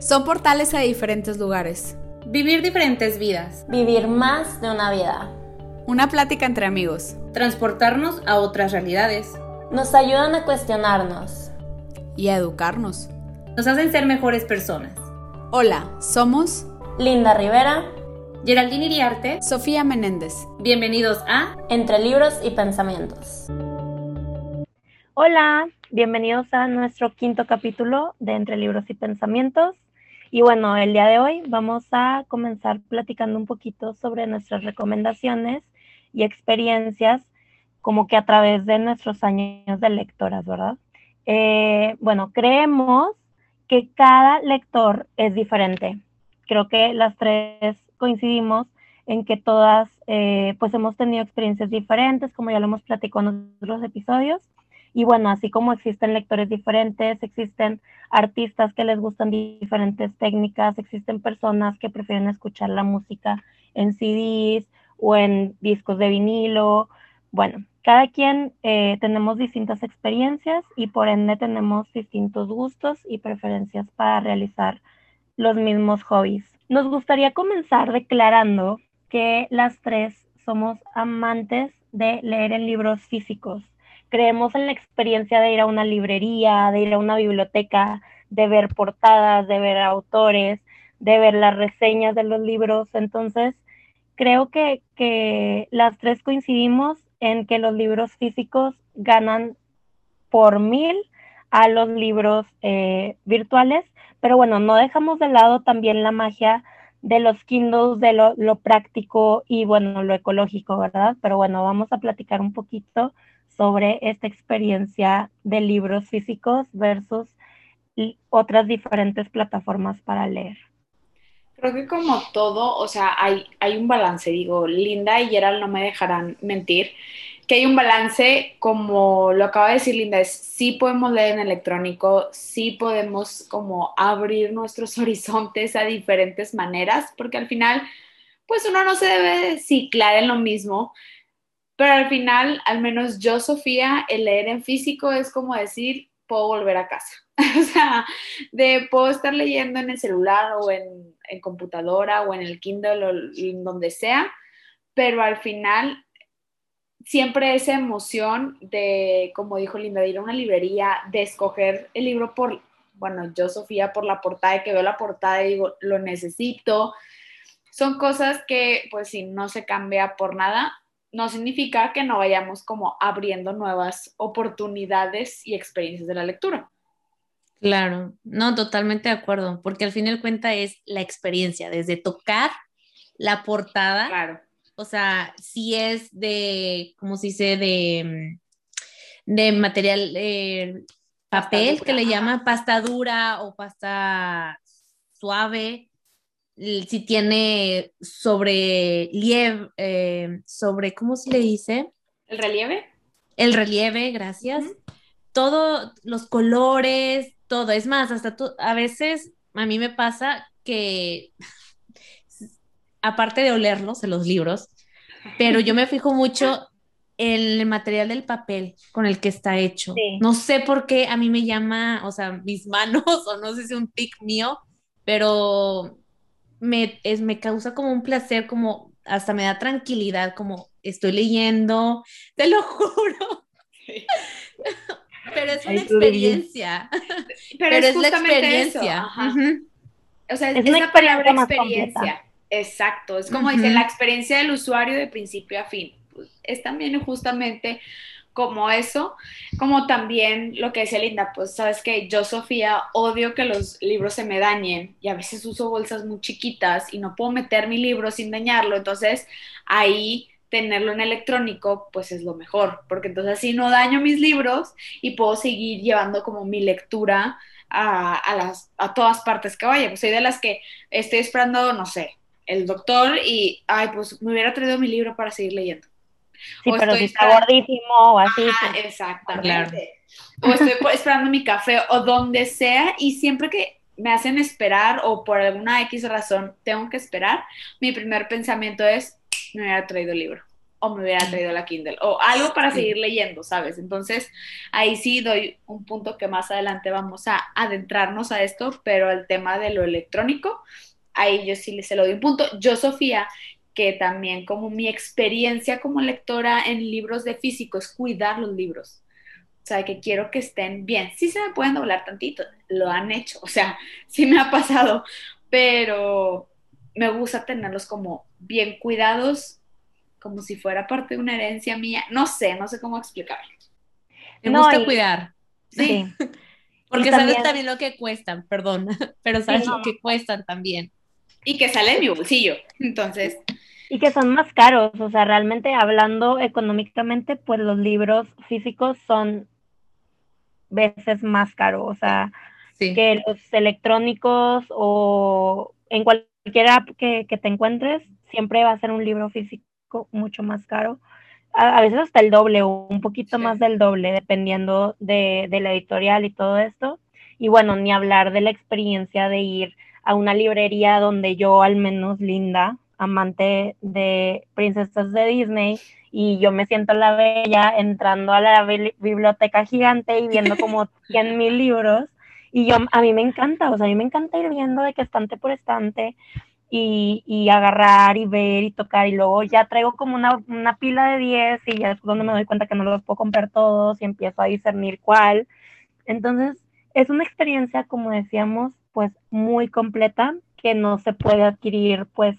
Son portales a diferentes lugares. Vivir diferentes vidas. Vivir más de una vida. Una plática entre amigos. Transportarnos a otras realidades. Nos ayudan a cuestionarnos. Y a educarnos. Nos hacen ser mejores personas. Hola, somos Linda Rivera. Geraldine Iriarte. Sofía Menéndez. Bienvenidos a Entre libros y pensamientos. Hola, bienvenidos a nuestro quinto capítulo de Entre libros y pensamientos. Y bueno, el día de hoy vamos a comenzar platicando un poquito sobre nuestras recomendaciones y experiencias como que a través de nuestros años de lectoras, ¿verdad? Eh, bueno, creemos que cada lector es diferente. Creo que las tres coincidimos en que todas eh, pues hemos tenido experiencias diferentes, como ya lo hemos platicado en otros episodios. Y bueno, así como existen lectores diferentes, existen artistas que les gustan diferentes técnicas, existen personas que prefieren escuchar la música en CDs o en discos de vinilo. Bueno, cada quien eh, tenemos distintas experiencias y por ende tenemos distintos gustos y preferencias para realizar los mismos hobbies. Nos gustaría comenzar declarando que las tres somos amantes de leer en libros físicos creemos en la experiencia de ir a una librería, de ir a una biblioteca, de ver portadas, de ver autores, de ver las reseñas de los libros. Entonces, creo que, las tres coincidimos en que los libros físicos ganan por mil a los libros eh, virtuales, pero bueno, no dejamos de lado también la magia de los Kindles, de lo, práctico y bueno, lo ecológico, ¿verdad? Pero bueno, vamos a platicar un poquito sobre esta experiencia de libros físicos versus otras diferentes plataformas para leer. Creo que como todo, o sea, hay, hay un balance, digo, Linda y Gerald no me dejarán mentir, que hay un balance, como lo acaba de decir Linda, es sí podemos leer en electrónico, sí podemos como abrir nuestros horizontes a diferentes maneras, porque al final, pues uno no se debe ciclar en lo mismo, pero al final, al menos yo, Sofía, el leer en físico es como decir, puedo volver a casa. o sea, de puedo estar leyendo en el celular o en, en computadora o en el Kindle o en donde sea, pero al final siempre esa emoción de, como dijo Linda, de ir a una librería, de escoger el libro por, bueno, yo Sofía por la portada, que veo la portada y digo, lo necesito. Son cosas que pues si no se cambia por nada, no significa que no vayamos como abriendo nuevas oportunidades y experiencias de la lectura. Claro, no, totalmente de acuerdo, porque al fin y al cuenta es la experiencia, desde tocar la portada. Claro. O sea, si es de, como se dice, de, de material, eh, papel, que le llama pasta dura o pasta suave, si tiene sobre relieve, eh, sobre, ¿cómo se le dice? ¿El relieve? El relieve, gracias. Todo, los colores, todo. Es más, hasta a veces a mí me pasa que, aparte de olerlos en los libros, pero yo me fijo mucho en el material del papel con el que está hecho. No sé por qué a mí me llama, o sea, mis manos, o no sé si es un tic mío, pero me, es, me causa como un placer, como hasta me da tranquilidad, como estoy leyendo, te lo juro. Pero es una experiencia. Pero, es, la experiencia. O sea, es, una palabra experiencia. Exacto, es como dice, la experiencia del usuario de principio a fin. Pues, es también justamente como eso, como también lo que decía Linda, pues sabes que yo, Sofía, odio que los libros se me dañen y a veces uso bolsas muy chiquitas y no puedo meter mi libro sin dañarlo, entonces ahí tenerlo en electrónico, pues es lo mejor, porque entonces así no daño mis libros y puedo seguir llevando como mi lectura a, las, a todas partes que vaya. Pues soy de las que estoy esperando, no sé, el doctor y, ay, pues me hubiera traído mi libro para seguir leyendo. Sí, pero si está gordísimo o así. Ah, exactamente. O estoy esperando mi café o donde sea y siempre que me hacen esperar o por alguna X razón tengo que esperar, mi primer pensamiento es, me hubiera traído el libro. o me hubiera traído la Kindle o algo para seguir leyendo, ¿sabes? Entonces, ahí sí doy un punto que más adelante vamos a adentrarnos a esto, pero el tema de lo electrónico, ahí yo sí se lo doy un punto. Yo, Sofía, que también como mi experiencia como lectora en libros de físico es cuidar los libros. O sea, que quiero que estén bien. Sí se me pueden doblar tantito, lo han hecho, o sea, sí me ha pasado, pero me gusta tenerlos como bien cuidados como si fuera parte de una herencia mía. No sé, no sé cómo explicarlo. Me gusta cuidar. Sí. Porque sabes también... lo que cuestan, perdón, pero sabes lo que cuestan también. Y que sale de mi bolsillo. Entonces. Y que son más caros, o sea, realmente hablando económicamente, pues los libros físicos son veces más caros, o sea, que los electrónicos o en cualquiera que, que te encuentres, siempre va a ser un libro físico mucho más caro. A, veces hasta el doble o un poquito más del doble, dependiendo de, la editorial y todo esto. Y bueno, ni hablar de la experiencia de ir a una librería donde yo, al menos Linda, amante de princesas de Disney, y yo me siento la bella entrando a la biblioteca gigante y viendo como 100 mil libros. Y yo, a mí me encanta, o sea, a mí me encanta ir viendo de que estante por estante, y, agarrar y ver y tocar y luego ya traigo como una, pila de 10 y ya es donde me doy cuenta que no los puedo comprar todos y empiezo a discernir cuál. Entonces, es una experiencia, como decíamos, pues muy completa que no se puede adquirir pues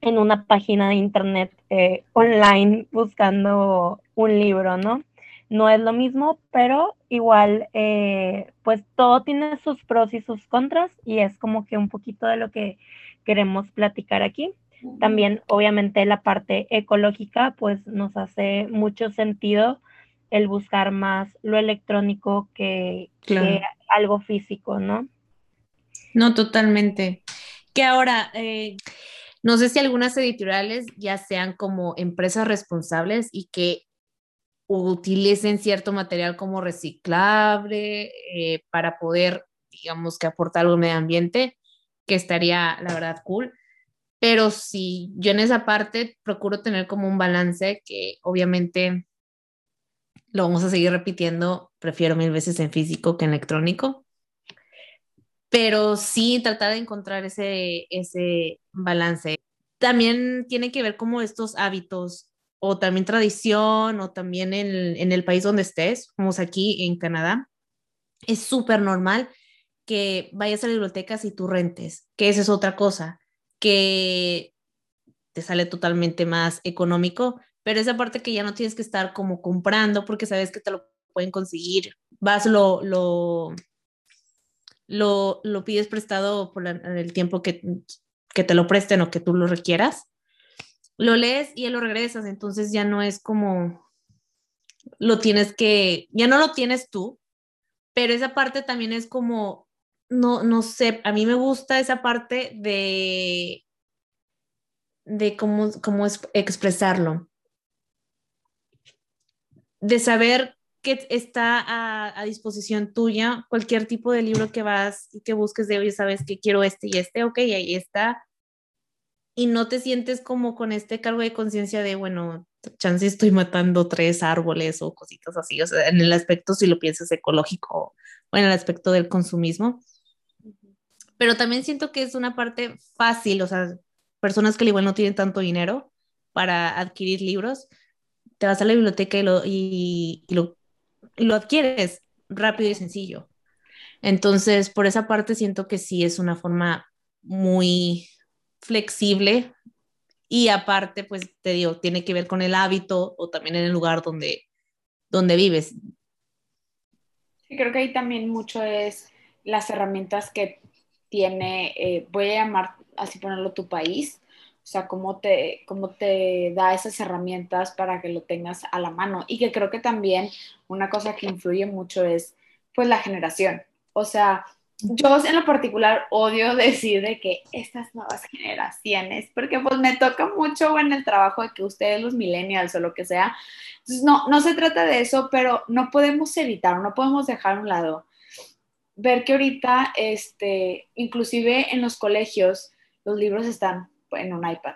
en una página de internet eh, online buscando un libro, ¿no? No es lo mismo, pero igual, eh, pues todo tiene sus pros y sus contras y es como que un poquito de lo que queremos platicar aquí. También, obviamente, la parte ecológica, pues nos hace mucho sentido el buscar más lo electrónico que, algo físico, ¿no? No, totalmente. Que ahora, eh, no sé si algunas editoriales ya sean como empresas responsables y que utilicen cierto material como reciclable eh, para poder, digamos, que aportar algo al medio ambiente, que estaría, la verdad, cool. Pero sí, yo en esa parte procuro tener como un balance que obviamente lo vamos a seguir repitiendo, prefiero mil veces en físico que en electrónico. Pero sí tratar de encontrar ese, ese balance. También tiene que ver como estos hábitos o también tradición o también en, en el país donde estés, como es aquí en Canadá. Es súper normal que vayas a la biblioteca y tú rentes, que esa es otra cosa, que te sale totalmente más económico, pero esa parte que ya no tienes que estar como comprando porque sabes que te lo pueden conseguir, vas, lo, lo, lo, pides prestado por el tiempo que, que te lo presten o que tú lo requieras, lo lees y lo regresas, entonces ya no es como, lo tienes que, ya no lo tienes tú, pero esa parte también es como no, no sé, a mí me gusta esa parte de, de cómo, cómo expresarlo, de saber que está a, a, disposición tuya cualquier tipo de libro que vas y que busques de, oye, sabes que quiero este y este, ok, ahí está. Y no te sientes como con este cargo de conciencia de, bueno, chance estoy matando tres árboles o cositas así, o sea, en el aspecto, si lo piensas ecológico o en el aspecto del consumismo pero también siento que es una parte fácil, o sea, personas que igual no tienen tanto dinero para adquirir libros, te vas a la biblioteca y lo, y, lo, lo adquieres rápido y sencillo. Entonces, por esa parte siento que sí es una forma muy flexible y aparte, pues te digo, tiene que ver con el hábito o también en el lugar donde, donde vives. Sí, creo que ahí también mucho es las herramientas que tiene, eh, voy a llamar así ponerlo tu país, o sea, cómo te, cómo te da esas herramientas para que lo tengas a la mano. Y que creo que también una cosa que influye mucho es pues la generación. O sea, yo en lo particular odio decir de que estas nuevas generaciones, porque pues me toca mucho en el trabajo de que ustedes los millennials o lo que sea. Entonces, no, no se trata de eso, pero no podemos evitar, no podemos dejar a un lado ver que ahorita, este, inclusive en los colegios, los libros están en un iPad.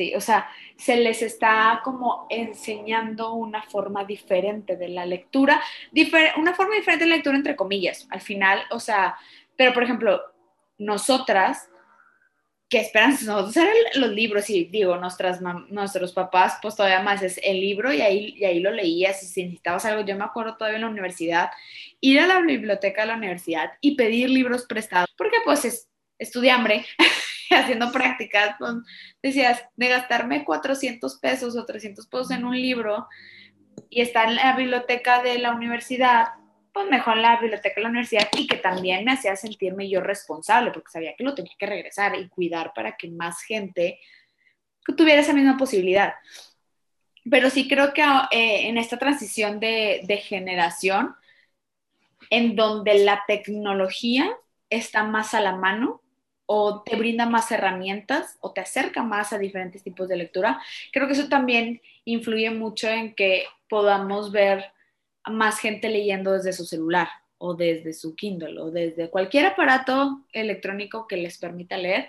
Sí, o sea, se les está como enseñando una forma diferente de la lectura, una forma diferente de la lectura entre comillas, al final, o sea, pero por ejemplo, nosotras, que esperan nosotros eran los libros y digo, nuestras, nuestros papás, pues todavía más es el libro y ahí, y ahí lo leías y si necesitabas algo, yo me acuerdo todavía en la universidad, ir a la biblioteca de la universidad y pedir libros prestados, porque pues es, estudiambre. haciendo prácticas, decías, de gastarme 400 pesos o 300 pesos en un libro y estar en la biblioteca de la universidad, pues mejor la biblioteca de la universidad y que también me hacía sentirme yo responsable, porque sabía que lo tenía que regresar y cuidar para que más gente tuviera esa misma posibilidad. Pero sí creo que eh, en esta transición de, de generación, en donde la tecnología está más a la mano, o te brinda más herramientas o te acerca más a diferentes tipos de lectura. Creo que eso también influye mucho en que podamos ver a más gente leyendo desde su celular o desde su Kindle o desde cualquier aparato electrónico que les permita leer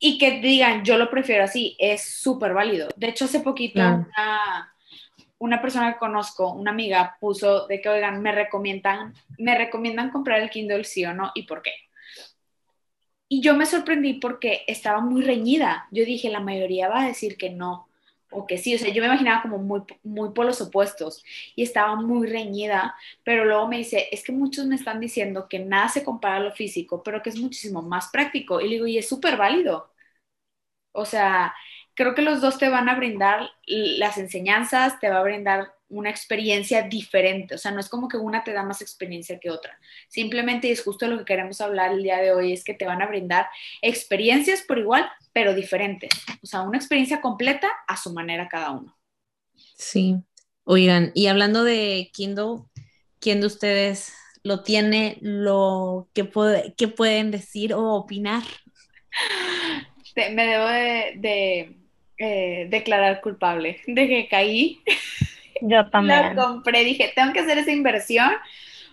y que digan, yo lo prefiero así, es súper válido. De hecho, hace poquito una, una, persona que conozco, una amiga, puso de que, oigan, me recomiendan, me recomiendan comprar el Kindle sí o no y por qué. Y yo me sorprendí porque estaba muy reñida. Yo dije, la mayoría va a decir que no o que sí. O sea, yo me imaginaba como muy, muy por los opuestos y estaba muy reñida, pero luego me dice, es que muchos me están diciendo que nada se compara a lo físico, pero que es muchísimo más práctico. Y le digo, y es súper válido. O sea, creo que los dos te van a brindar las enseñanzas, te va a brindar una experiencia diferente, o sea, no es como que una te da más experiencia que otra, simplemente y es justo lo que queremos hablar el día de hoy, es que te van a brindar experiencias por igual, pero diferentes, o sea, una experiencia completa a su manera cada uno. Sí, oigan, y hablando de Kindle, ¿quién de ustedes lo tiene, lo que, puede, que pueden decir o opinar? me debo de, eh, declarar culpable de que caí yo también. Lo compré, dije, tengo que hacer esa inversión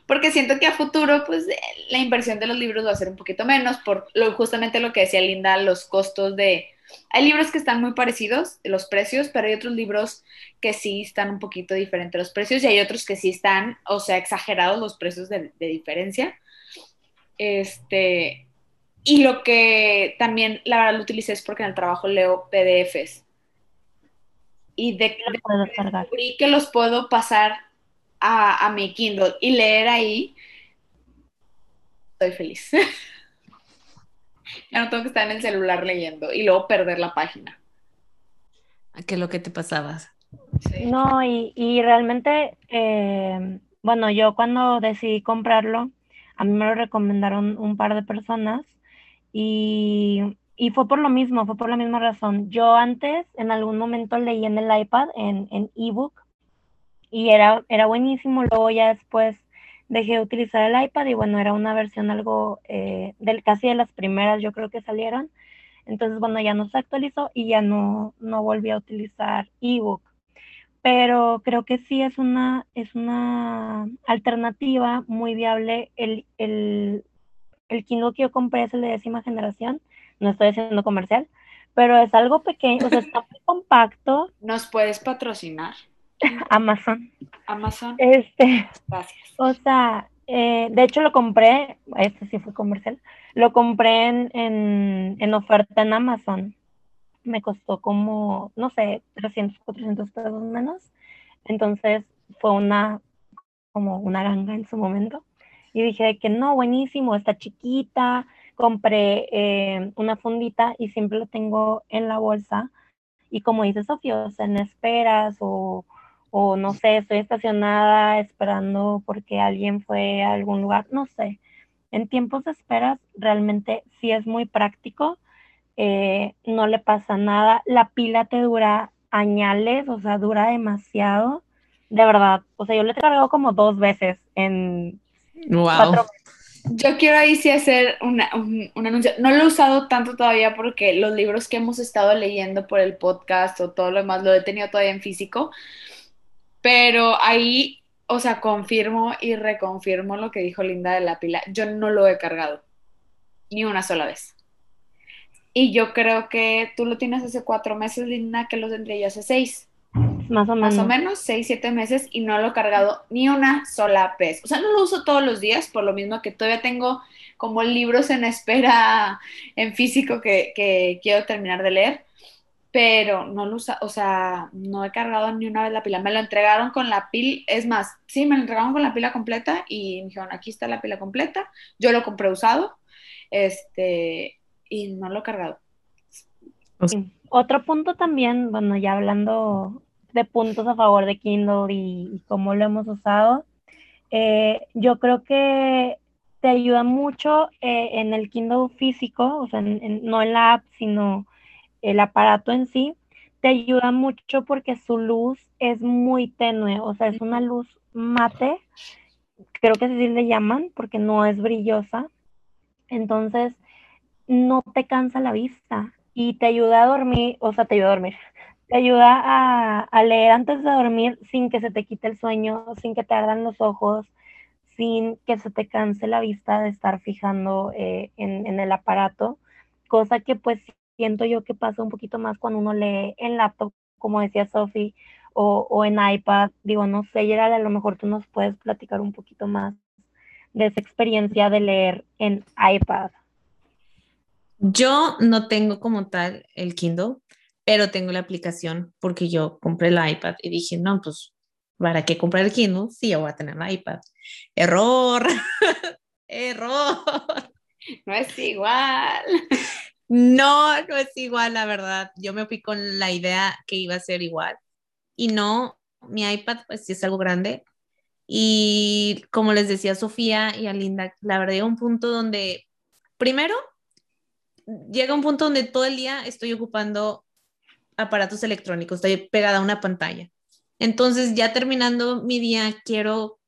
porque siento que a futuro, pues, la inversión de los libros va a ser un poquito menos por lo, justamente lo que decía Linda, los costos de... Hay libros que están muy parecidos, los precios, pero hay otros libros que sí están un poquito diferentes los precios y hay otros que sí están, o sea, exagerados los precios de, de diferencia. Este, y lo que también, la verdad, lo utilicé es porque en el trabajo leo PDFs y de, descubrí que los puedo pasar a, a, mi Kindle y leer ahí, estoy feliz. ya no tengo que estar en el celular leyendo y luego perder la página. ¿Qué es lo que te pasabas? No, y, y realmente, eh, bueno, yo cuando decidí comprarlo, a mí me lo recomendaron un par de personas y y fue por lo mismo, fue por la misma razón. Yo antes, en algún momento, leí en el iPad, en, en ebook, y era, era buenísimo. Luego ya después dejé de utilizar el iPad y bueno, era una versión algo eh, del casi de las primeras, yo creo que salieron. Entonces, bueno, ya no se actualizó y ya no, no volví a utilizar ebook. Pero creo que sí es una, es una alternativa muy viable. El, el, el Kindle que yo compré es el de décima generación no estoy haciendo comercial, pero es algo pequeño, o sea, está muy compacto. ¿Nos puedes patrocinar? Amazon. Amazon. Este. Gracias. O sea, eh, de hecho lo compré, este sí fue comercial, lo compré en, en, en, oferta en Amazon. Me costó como, no sé, 300, 400 pesos menos. Entonces fue una, como una ganga en su momento. Y dije que no, buenísimo, está chiquita, compré eh, una fundita y siempre lo tengo en la bolsa. Y como dice Sofía, o sea, en esperas o, o no sé, estoy estacionada esperando porque alguien fue a algún lugar, no sé. En tiempos de esperas realmente sí es muy práctico, eh, no le pasa nada, la pila te dura añales, o sea, dura demasiado, de verdad, o sea, yo le he cargado como dos veces en wow. Yo quiero ahí sí hacer un, anuncio. No lo he usado tanto todavía porque los libros que hemos estado leyendo por el podcast o todo lo demás lo he tenido todavía en físico. Pero ahí, o sea, confirmo y reconfirmo lo que dijo Linda de la pila. Yo no lo he cargado. Ni una sola vez. Y yo creo que tú lo tienes hace cuatro meses, Linda, que lo tendré yo hace seis. Más o menos. Más o menos, seis, siete meses y no lo he cargado ni una sola vez. O sea, no lo uso todos los días, por lo mismo que todavía tengo como libros en espera en físico que, que quiero terminar de leer pero no lo usa, o sea, no he cargado ni una vez la pila. Me lo entregaron con la pila, es más, sí, me lo entregaron con la pila completa y me dijeron, aquí está la pila completa. Yo lo compré usado, este, y no lo he cargado. Otro punto también, bueno, ya hablando de puntos a favor de Kindle y, cómo lo hemos usado, eh, yo creo que te ayuda mucho eh, en el Kindle físico, o sea, no en la app, sino el aparato en sí, te ayuda mucho porque su luz es muy tenue, o sea, es una luz mate, creo que así le llaman, porque no es brillosa. Entonces, no te cansa la vista y te ayuda a dormir, o sea, te ayuda a dormir, te ayuda a, leer antes de dormir sin que se te quite el sueño, sin que te ardan los ojos, sin que se te canse la vista de estar fijando eh, en, el aparato, cosa que pues siento yo que pasa un poquito más cuando uno lee en laptop, como decía Sophie, o, en iPad. Digo, no sé, Gerald, a lo mejor tú nos puedes platicar un poquito más de esa experiencia de leer en iPad. Yo no tengo como tal el Kindle, pero tengo la aplicación porque yo compré el iPad y dije, no, pues, ¿para qué comprar el Kindle? Sí, yo voy a tener el iPad. Error, error. No es igual. No, no es igual, la verdad. Yo me fui con la idea que iba a ser igual. Y no, mi iPad pues sí es algo grande. Y como les decía a Sofía y a Linda, la verdad llega un punto donde, primero, llega un punto donde todo el día estoy ocupando aparatos electrónicos, estoy pegada a una pantalla. Entonces, ya terminando mi día, quiero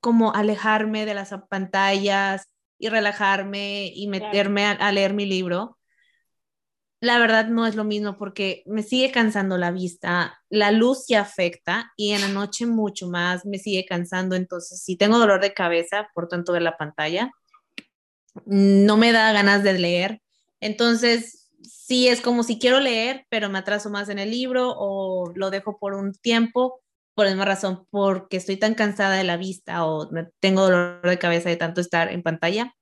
como alejarme de las pantallas y relajarme y meterme a leer mi libro. La verdad no es lo mismo porque me sigue cansando la vista, la luz se afecta y en la noche mucho más me sigue cansando, entonces si tengo dolor de cabeza por tanto de la pantalla, no me da ganas de leer, entonces sí es como si quiero leer, pero me atraso más en el libro o lo dejo por un tiempo, por la misma razón, porque estoy tan cansada de la vista o tengo dolor de cabeza de tanto estar en pantalla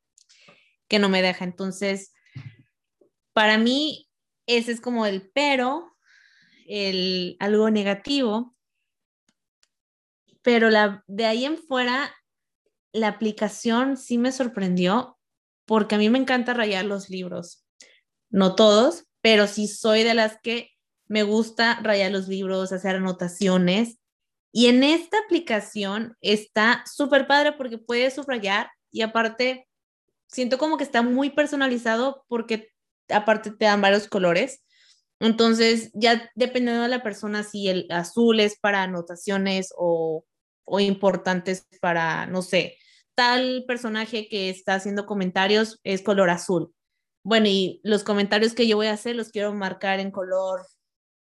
que no me deja, entonces... Para mí, ese es como el pero, el algo negativo. Pero la, de ahí en fuera, la aplicación sí me sorprendió porque a mí me encanta rayar los libros. No todos, pero sí soy de las que me gusta rayar los libros, hacer anotaciones. Y en esta aplicación está súper padre porque puedes subrayar y aparte siento como que está muy personalizado porque aparte te dan varios colores. Entonces, ya dependiendo de la persona, si el azul es para anotaciones o, o importantes para, no sé, tal personaje que está haciendo comentarios es color azul. Bueno, y los comentarios que yo voy a hacer los quiero marcar en color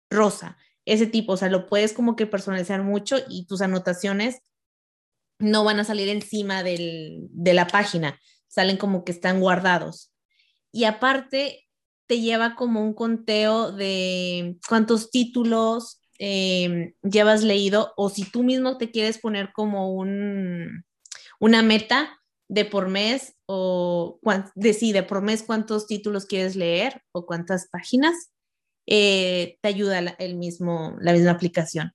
rosa. Ese tipo, o sea, lo puedes como que personalizar mucho y tus anotaciones no van a salir encima del, de la página, salen como que están guardados. Y aparte, te lleva como un conteo de cuántos títulos em, llevas leído o si tú mismo te quieres poner como un, una meta de por mes o decide por mes cuántos títulos quieres leer o cuántas páginas, eh, te ayuda el mismo, la misma aplicación.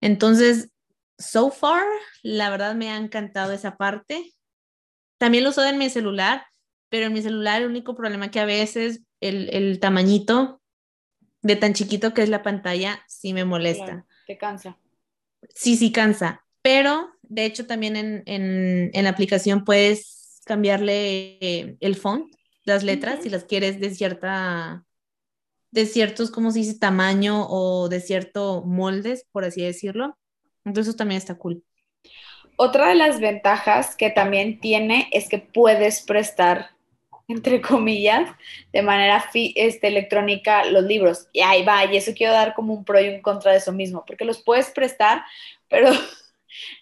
Entonces, so far, la verdad me ha encantado esa parte. También lo uso en mi celular, pero en mi celular el único problema que a veces el, el tamañito de tan chiquito que es la pantalla sí me molesta. te cansa. Sí, sí cansa, pero de hecho también en, en, en la aplicación puedes cambiarle eh, el font, las letras, si las quieres de cierta, de ciertos, ¿cómo se dice? Tamaño o de cierto moldes, por así decirlo. Entonces eso también está cool. Otra de las ventajas que también tiene es que puedes prestar entre comillas, de manera este, electrónica los libros. Y ahí va, y eso quiero dar como un pro y un contra de eso mismo, porque los puedes prestar, pero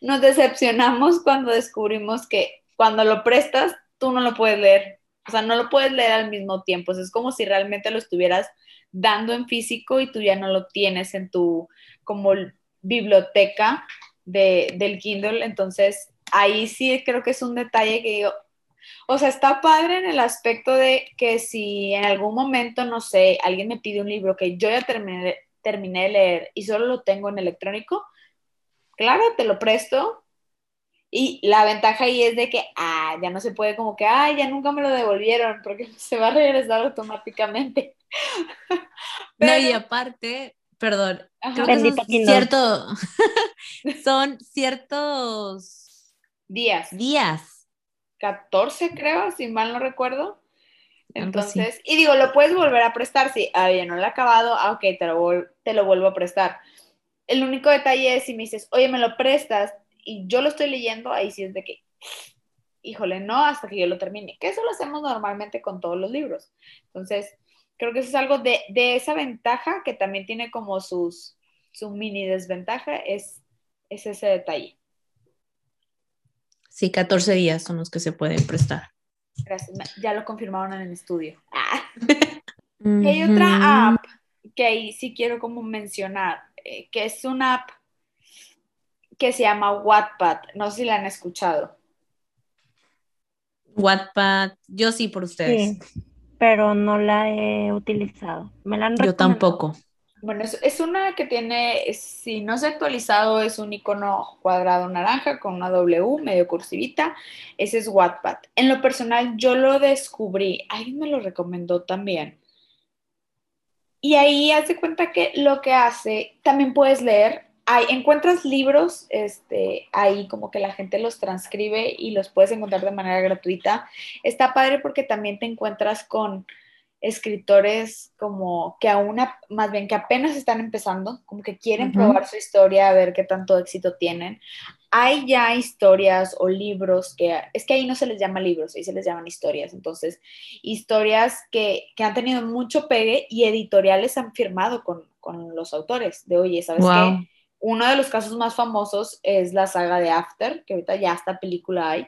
nos decepcionamos cuando descubrimos que cuando lo prestas, tú no lo puedes leer. O sea, no lo puedes leer al mismo tiempo. es como si realmente lo estuvieras dando en físico y tú ya no lo tienes en tu como biblioteca de, del Kindle. Entonces, ahí sí creo que es un detalle que digo, o sea, está padre en el aspecto de que si en algún momento, no sé, alguien me pide un libro que yo ya terminé, terminé de leer y solo lo tengo en electrónico, claro, te lo presto. Y la ventaja ahí es de que, ah, ya no se puede como que, ah, ya nunca me lo devolvieron porque se va a regresar automáticamente. No, y aparte, perdón, creo que son cierto, son ciertos días. Días. 14 creo, si mal no recuerdo. Entonces, y digo, lo puedes volver a prestar, si, ah, ya no lo he acabado, ah, ok, te lo, te lo vuelvo a prestar. El único detalle es si me dices, oye, me lo prestas y yo lo estoy leyendo, ahí sí es de que, híjole, no, hasta que yo lo termine, que eso lo hacemos normalmente con todos los libros. Entonces, creo que eso es algo de, esa ventaja que también tiene como sus, su mini desventaja, es, es ese detalle. Sí, 14 días son los que se pueden prestar. Gracias, ya lo confirmaron en el estudio. Ah. Hay otra app que ahí sí quiero como mencionar, eh, que es una app que se llama Wattpad. No sé si la han escuchado. Wattpad, yo sí por ustedes. Sí pero no la he utilizado. Me la han Yo tampoco. Bueno, es, una que tiene, si no se ha actualizado, es un icono cuadrado naranja con una W medio cursivita. Ese es Wattpad. En lo personal, yo lo descubrí. Alguien me lo recomendó también. Y ahí hace cuenta que lo que hace, también puedes leer encuentras libros, este, ahí como que la gente los transcribe y los puedes encontrar de manera gratuita. Está padre porque también te encuentras con escritores como que aún, más bien que apenas están empezando, como que quieren probar su historia, a ver qué tanto éxito tienen. Hay ya historias o libros que, es que ahí no se les llama libros, ahí se les llaman historias. Entonces, historias que, que han tenido mucho pegue y editoriales han firmado con, con los autores de, oye, ¿sabes qué? Uno de los casos más famosos es la saga de After, que ahorita ya esta película hay.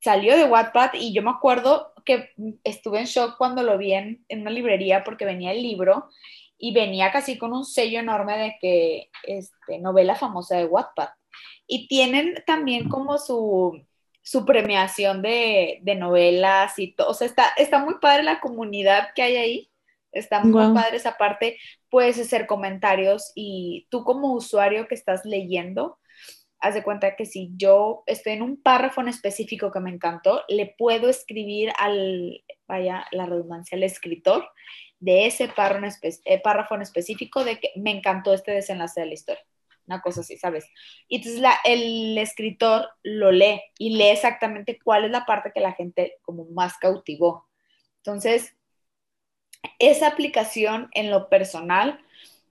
Salió de Wattpad y yo me acuerdo que estuve en shock cuando lo vi en, una librería porque venía el libro y venía casi con un sello enorme de que este, novela famosa de Wattpad. Y tienen también como su, su premiación de, de novelas y todo. O sea, está, está muy padre la comunidad que hay ahí. Está muy padre esa parte. Puedes hacer comentarios y tú como usuario que estás leyendo, haz de cuenta que si yo estoy en un párrafo en específico que me encantó, le puedo escribir al, vaya la redundancia, al escritor de ese eh, párrafo en, específico de que me encantó este desenlace de la historia. Una cosa así, ¿sabes? Y entonces el escritor lo lee y lee exactamente cuál es la parte que la gente como más cautivó. Entonces, esa aplicación en lo personal,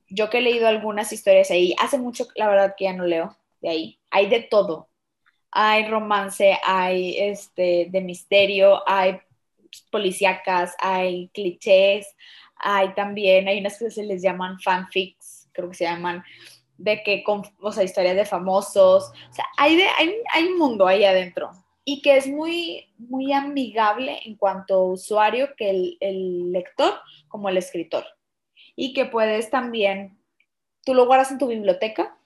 yo que he leído algunas historias ahí, hace mucho, la verdad que ya no leo de ahí, hay de todo. Hay romance, hay este de misterio, hay policíacas, hay clichés, hay también, hay unas que se les llaman fanfics, creo que se llaman, de que, o sea, historias de famosos, o sea, hay, hay, hay un mundo ahí adentro y que es muy, muy amigable en cuanto usuario que el, el, lector como el escritor. Y que puedes también, tú lo guardas en tu biblioteca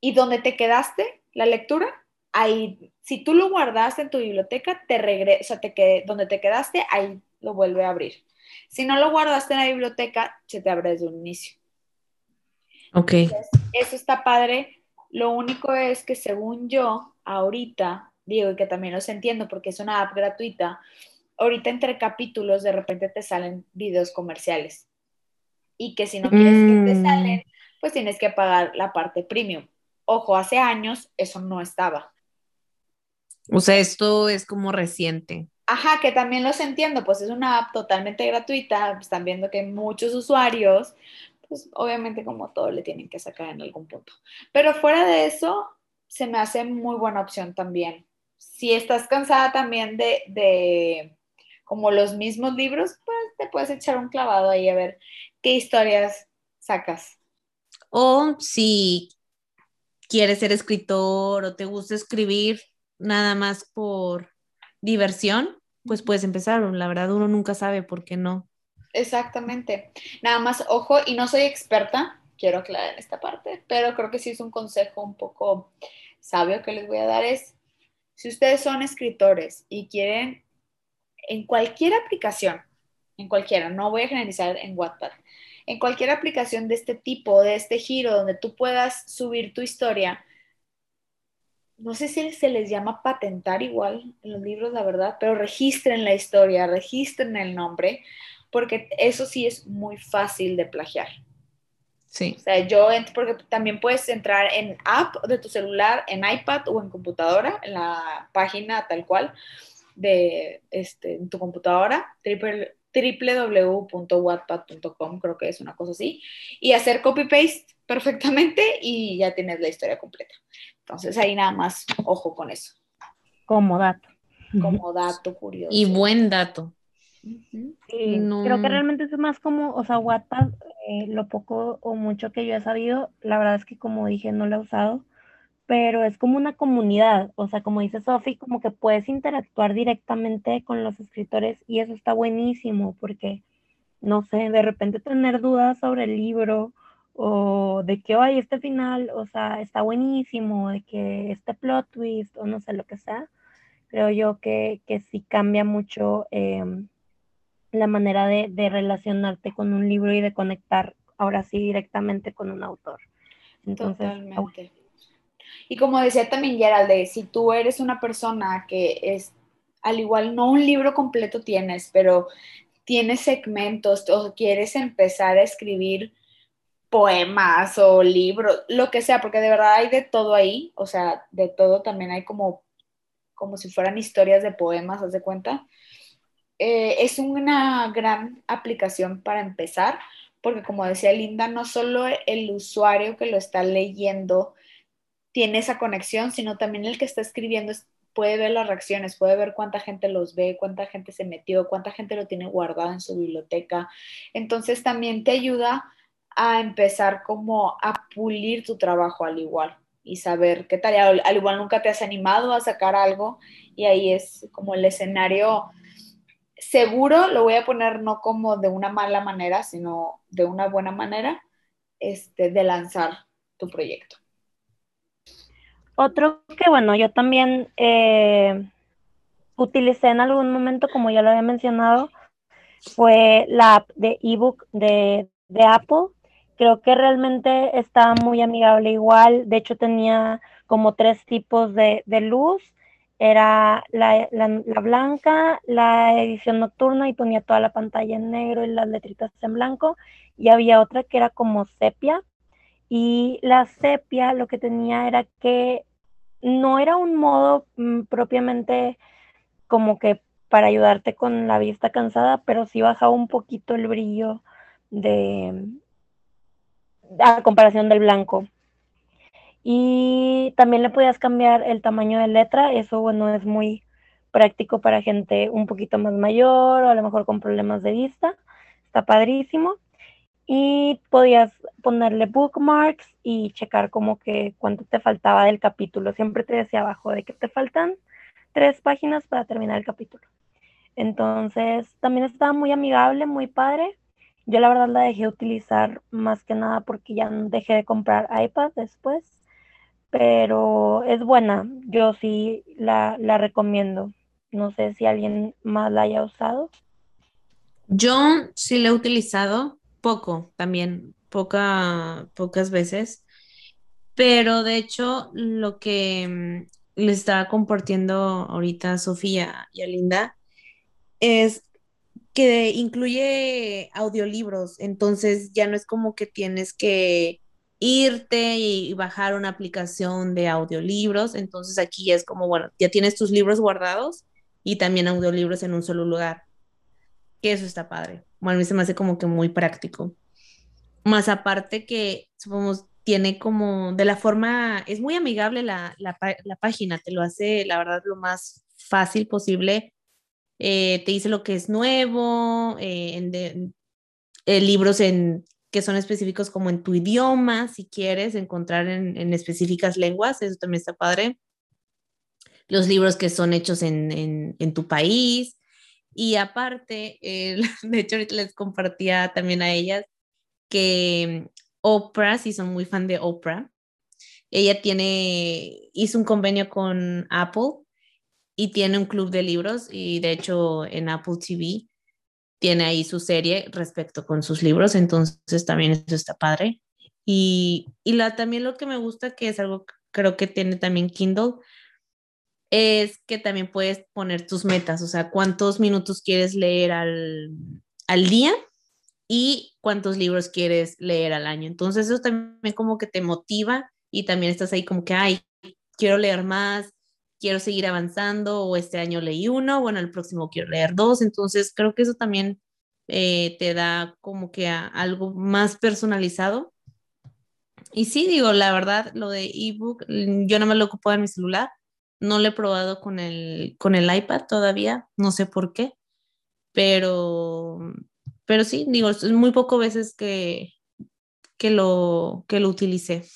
y donde te quedaste la lectura, ahí, si tú lo guardaste en tu biblioteca, te regresa, te donde te quedaste, ahí lo vuelve a abrir. Si no lo guardaste en la biblioteca, se te abre desde un inicio. Ok. eso está padre. Lo único es que según yo, ahorita digo, y que también los entiendo porque es una app gratuita, ahorita entre capítulos de repente te salen videos comerciales y que si no quieres que te mm. salen, pues tienes que pagar la parte premium. Ojo, hace años eso no estaba. O sea, esto es como reciente. Ajá, que también los entiendo, pues es una app totalmente gratuita, están viendo que muchos usuarios, pues obviamente como todo le tienen que sacar en algún punto. Pero fuera de eso, se me hace muy buena opción también si estás cansada también de, como los mismos libros, pues te puedes echar un clavado ahí a ver qué historias sacas. O si quieres ser escritor o te gusta escribir nada más por diversión, pues puedes empezar. La verdad, uno nunca sabe por qué no. Exactamente. Nada más, ojo, y no soy experta, quiero aclarar esta parte, pero creo que sí es un consejo un poco sabio que les voy a dar es, si ustedes son escritores y quieren en cualquier aplicación, en cualquiera, no voy a generalizar en Wattpad, en cualquier aplicación de este tipo, de este giro, donde tú puedas subir tu historia, no sé si se les llama patentar igual en los libros, la verdad, pero registren la historia, registren el nombre, porque eso sí es muy fácil de plagiar. Sí. O sea, yo, porque también puedes entrar en app de tu celular, en iPad o en computadora, en la página tal cual de este, en tu computadora, www.wattpad.com, creo que es una cosa así, y hacer copy-paste perfectamente y ya tienes la historia completa. Entonces ahí nada más, ojo con eso. Como dato. Como dato curioso. Y buen dato. Creo que realmente es más como, o sea, Wattpad, eh, lo poco o mucho que yo he sabido, la verdad es que como dije, no lo he usado, pero es como una comunidad, o sea, como dice Sofi, como que puedes interactuar directamente con los escritores y eso está buenísimo porque, no sé, de repente tener dudas sobre el libro o de que, hay este final, o sea, está buenísimo, de que este plot twist o no sé lo que sea, creo yo que, que sí cambia mucho. Eh, la manera de, relacionarte con un libro y de conectar ahora sí directamente con un autor. Entonces, Totalmente. Y como decía también Gerald, si tú eres una persona que es, al igual no un libro completo tienes, pero tienes segmentos o quieres empezar a escribir poemas o libros, lo que sea, porque de verdad hay de todo ahí, o sea, de todo también hay como, como si fueran historias de poemas, haz de cuenta. Eh, es una gran aplicación para empezar, porque como decía Linda, no solo el usuario que lo está leyendo tiene esa conexión, sino también el que está escribiendo puede ver las reacciones, puede ver cuánta gente los ve, cuánta gente se metió, cuánta gente lo tiene guardado en su biblioteca. Entonces también te ayuda a empezar como a pulir tu trabajo al igual y saber qué tal, al igual nunca te has animado a sacar algo y ahí es como el escenario seguro, lo voy a poner no como de una mala manera, sino de una buena manera, este, de lanzar tu proyecto. Otro que, bueno, yo también eh, utilicé en algún momento, como ya lo había mencionado, fue la app de ebook de, de Apple. Creo que realmente está muy amigable igual. De hecho, tenía como tres tipos de, de luz era la, blanca, la edición nocturna y ponía toda la pantalla en negro y las letritas en blanco. Y había otra que era como sepia. Y la sepia lo que tenía era que no era un modo mm, propiamente como que para ayudarte con la vista cansada, pero sí bajaba un poquito el brillo de a comparación del blanco. Y también le podías cambiar el tamaño de letra, eso bueno es muy práctico para gente un poquito más mayor o a lo mejor con problemas de vista, está padrísimo. Y podías ponerle bookmarks y checar como que cuánto te faltaba del capítulo. Siempre te decía abajo de que te faltan tres páginas para terminar el capítulo. Entonces también estaba muy amigable, muy padre. Yo la verdad la dejé utilizar más que nada porque ya dejé de comprar iPad después pero es buena, yo sí la, recomiendo. No sé si alguien más la haya usado. Yo sí la he utilizado, poco también, poca, pocas veces, pero de hecho lo que mm, le estaba compartiendo ahorita Sofía y a Linda es que incluye audiolibros, entonces ya no es como que tienes que irte y bajar una aplicación de audiolibros. Entonces aquí es como, bueno, ya tienes tus libros guardados y también audiolibros en un solo lugar. Que eso está padre. Bueno, a mí se me hace como que muy práctico. Más aparte que, supongamos, tiene como, de la forma, es muy amigable la, página, te lo hace, la verdad, lo más fácil posible. Eh, te dice lo que es nuevo, eh, en eh, libros en que son específicos como en tu idioma, si quieres encontrar en, específicas lenguas, eso también está padre. Los libros que son hechos en, tu país. Y aparte, de hecho ahorita les compartía también a ellas que Oprah, si son muy fan de Oprah, ella tiene, hizo un convenio con Apple y tiene un club de libros y de hecho en Apple TV tiene ahí su serie respecto con sus libros, entonces también eso está padre. Y, y la, también lo que me gusta, que es algo que creo que tiene también Kindle, es que también puedes poner tus metas, o sea, cuántos minutos quieres leer al, al día y cuántos libros quieres leer al año. Entonces eso también como que te motiva y también estás ahí como que, ay, quiero leer más, quiero seguir avanzando o este año leí uno, bueno, el próximo quiero leer dos, entonces creo que eso también eh, te da como que algo más personalizado. Y sí, digo, la verdad, lo de ebook, mm, yo no me lo ocupo en mi celular, no lo he probado con el, con el iPad todavía, no sé por qué, pero, pero sí, digo, es muy poco veces que, que, lo, que lo utilicé,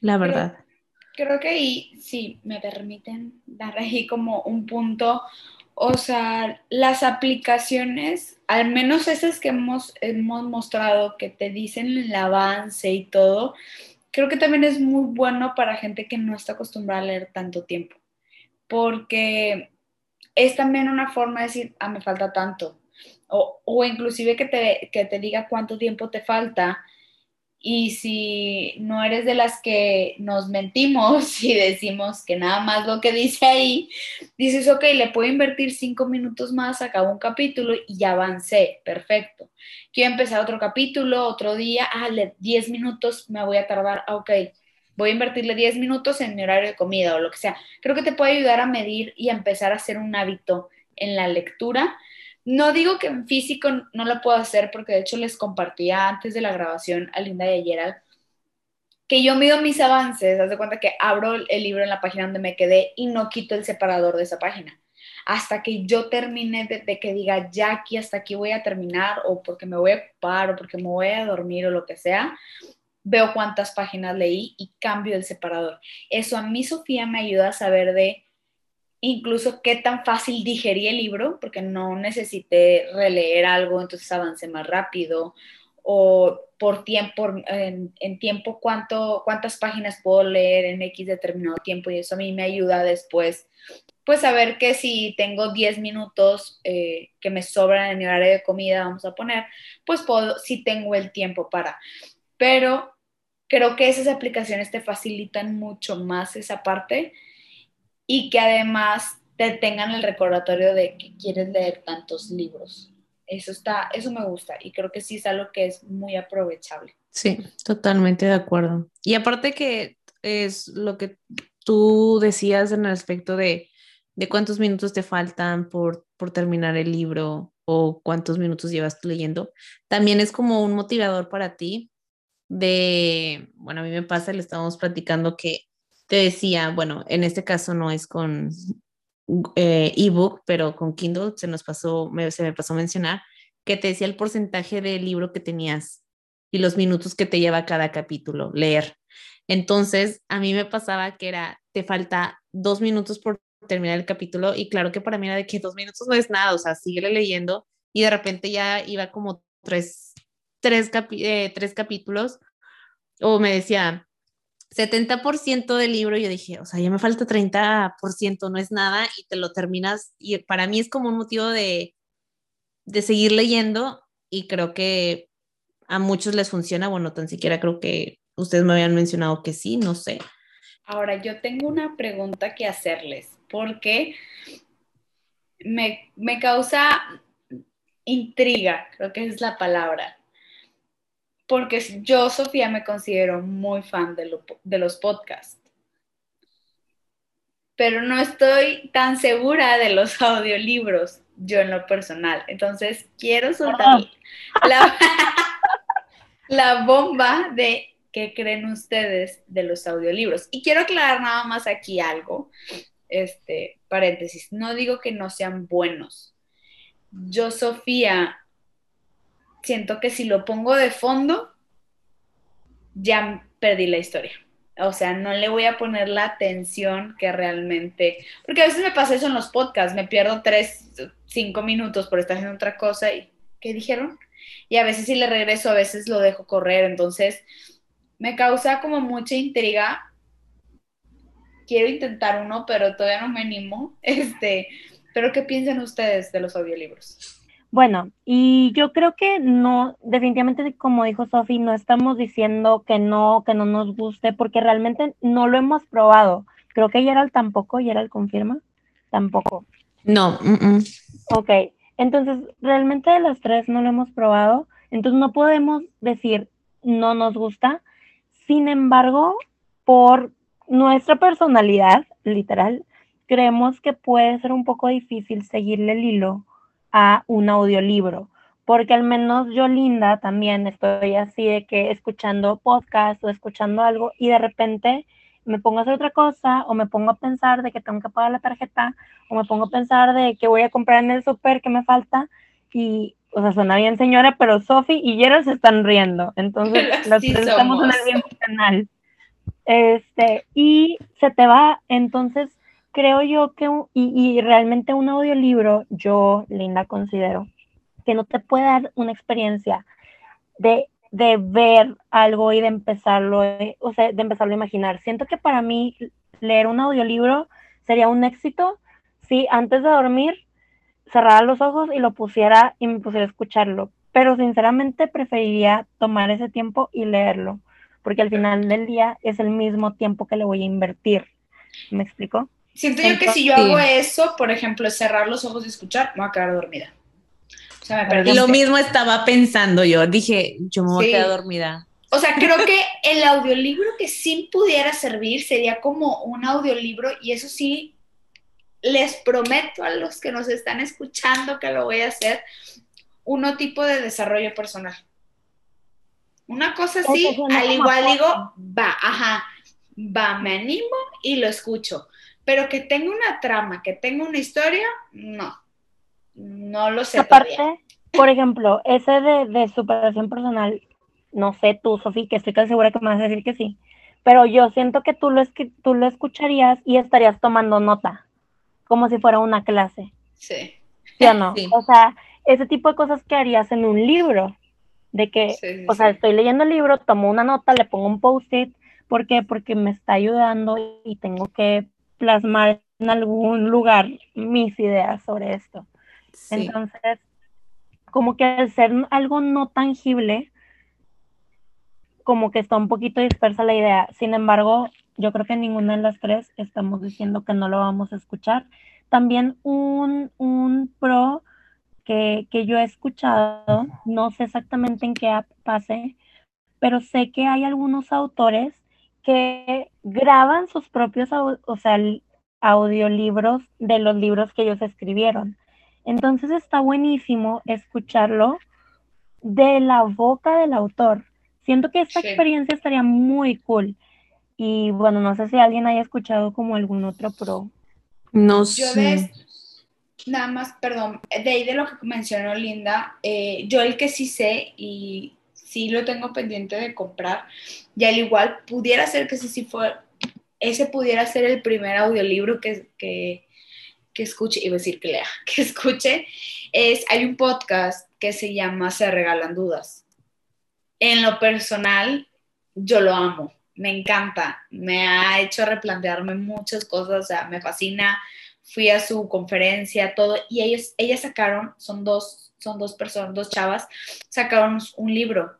la verdad creo que ahí, si me permiten dar ahí como un punto, o sea, las aplicaciones, al menos esas que hemos, hemos mostrado, que te dicen el avance y todo, creo que también es muy bueno para gente que no está acostumbrada a leer tanto tiempo, porque es también una forma de decir, ah, me falta tanto, o, o inclusive que te, que te diga cuánto tiempo te falta y si no eres de las que nos mentimos y decimos que nada más lo que dice ahí, dices, ok, le puedo invertir cinco minutos más, acabo un capítulo y ya avancé, perfecto. Quiero empezar otro capítulo, otro día, ah, diez minutos me voy a tardar, ah, ok, voy a invertirle diez minutos en mi horario de comida o lo que sea. Creo que te puede ayudar a medir y a empezar a hacer un hábito en la lectura no digo que en físico no lo puedo hacer porque de hecho les compartía antes de la grabación a Linda y a Gerald que yo mido mis avances, haz de cuenta que abro el libro en la página donde me quedé y no quito el separador de esa página. Hasta que yo termine de, que diga, ya aquí, hasta aquí voy a terminar, o porque me voy a ocupar, o porque me voy a dormir, o lo que sea, veo cuántas páginas leí y cambio el separador. Eso a mí, Sofía, me ayuda a saber de incluso qué tan fácil digerí el libro, porque no necesité releer algo, entonces avancé más rápido, o por tiempo, en, tiempo, cuánto, cuántas páginas puedo leer en X determinado tiempo, y eso a mí me ayuda después, pues saber que si tengo 10 minutos eh, que me sobran en mi horario de comida, vamos a poner, pues puedo, si tengo el tiempo para. Pero creo que esas aplicaciones te facilitan mucho más esa parte y que además te tengan el recordatorio de que quieres leer tantos libros. Eso está, eso me gusta y creo que sí es algo que es muy aprovechable. Sí, totalmente de acuerdo. Y aparte que es lo que tú decías en el aspecto de, de cuántos minutos te faltan por, por terminar el libro o cuántos minutos llevas leyendo, también es como un motivador para ti de, bueno, a mí me pasa, le estábamos platicando que te decía, bueno, en este caso no es con eh, ebook, pero con Kindle se nos pasó, se me pasó a mencionar, que te decía el porcentaje del libro que tenías y los minutos que te lleva cada capítulo leer. Entonces, a mí me pasaba que era, te falta dos minutos por terminar el capítulo y claro que para mí era de que dos minutos no es nada, o sea, sigue leyendo y de repente ya iba como tres, tres, eh, tres capítulos o me decía, 70% del libro, yo dije, o sea, ya me falta 30%, no es nada, y te lo terminas, y para mí es como un motivo de, de seguir leyendo, y creo que a muchos les funciona, bueno, tan siquiera creo que ustedes me habían mencionado que sí, no sé. Ahora, yo tengo una pregunta que hacerles, porque me, me causa intriga, creo que es la palabra porque yo, Sofía, me considero muy fan de, de los podcasts, pero no estoy tan segura de los audiolibros, yo en lo personal. Entonces, quiero soltar la, la bomba de qué creen ustedes de los audiolibros. Y quiero aclarar nada más aquí algo, este paréntesis, no digo que no sean buenos. Yo, Sofía, siento que si lo pongo de fondo, ya perdí la historia. O sea, no le voy a poner la atención que realmente, porque a veces me pasa eso en los podcasts, me pierdo tres, cinco minutos por estar haciendo otra cosa y ¿qué dijeron? Y a veces si le regreso, a veces lo dejo correr, entonces me causa como mucha intriga. Quiero intentar uno, pero todavía no me animo. Este, pero ¿qué piensan ustedes de los audiolibros? Bueno, y yo creo que no, definitivamente como dijo Sofi, no estamos diciendo que no, que no nos guste, porque realmente no lo hemos probado. Creo que Gerald tampoco, Gerald confirma, tampoco. No. Ok, entonces realmente de las tres no lo hemos probado, entonces no podemos decir no nos gusta. Sin embargo, por nuestra personalidad, literal, creemos que puede ser un poco difícil seguirle el hilo a un audiolibro, porque al menos yo, Linda, también estoy así de que escuchando podcast o escuchando algo y de repente me pongo a hacer otra cosa o me pongo a pensar de que tengo que pagar la tarjeta o me pongo a pensar de que voy a comprar en el súper que me falta y, o sea, suena bien señora, pero Sofi y Gerald se están riendo, entonces los estamos en el bien canal. Este, y se te va, entonces creo yo que, y, realmente un audiolibro, yo, Linda, considero que no te puede dar una experiencia de, de ver algo y de empezarlo, eh, o sea, de empezarlo a imaginar. Siento que para mí leer un audiolibro sería un éxito si antes de dormir cerrara los ojos y lo pusiera y me pusiera a escucharlo. Pero sinceramente preferiría tomar ese tiempo y leerlo, porque al final del día es el mismo tiempo que le voy a invertir. ¿Me explico? Siento yo que si yo hago eso, por ejemplo, cerrar los ojos y escuchar, me voy a quedar dormida. O sea, me Lo mismo estaba pensando yo. Dije, yo me voy a quedar dormida. O sea, creo que el audiolibro que sí pudiera servir sería como un audiolibro, y eso sí, les prometo a los que nos están escuchando que lo voy a hacer, uno tipo de desarrollo personal. Una cosa así, al igual digo, va, ajá, va, me animo y lo escucho. Pero que tenga una trama, que tenga una historia, no. No lo sé. Aparte, por ejemplo, ese de, superación personal, no sé tú, Sofía, que estoy casi segura que me vas a decir que sí, pero yo siento que tú lo, tú lo escucharías y estarías tomando nota, como si fuera una clase. Sí. ¿Sí o no? O sea, ese tipo de cosas que harías en un libro, de que, o sea, estoy leyendo el libro, tomo una nota, le pongo un post-it, ¿por qué? Porque me está ayudando y tengo que plasmar en algún lugar mis ideas sobre esto. Entonces, como que al ser algo no tangible, como que está un poquito dispersa la idea. Sin embargo, yo creo que ninguna de las tres estamos diciendo que no lo vamos a escuchar. También un, un pro que, que, yo he escuchado, no sé exactamente en qué app pase, pero sé que hay algunos autores que graban sus propios, o sea, audiolibros de los libros que ellos escribieron. Entonces está buenísimo escucharlo de la boca del autor. Siento que esta experiencia estaría muy cool. Y bueno, no sé si alguien haya escuchado como algún otro pro. No sé. Yo de, nada más, perdón, de ahí de lo que mencionó Linda, eh, yo el que sí sé y sí lo tengo pendiente de comprar. Y al igual, pudiera ser que ese sí fue, ese pudiera ser el primer audiolibro que, que, que escuche, iba a decir que lea, que escuche. Es, hay un podcast que se llama Se Regalan Dudas. En lo personal, yo lo amo, me encanta, me ha hecho replantearme muchas cosas, o sea, me fascina. Fui a su conferencia, todo, y ellos, ellas sacaron, son dos, son dos personas, dos chavas, sacaron un libro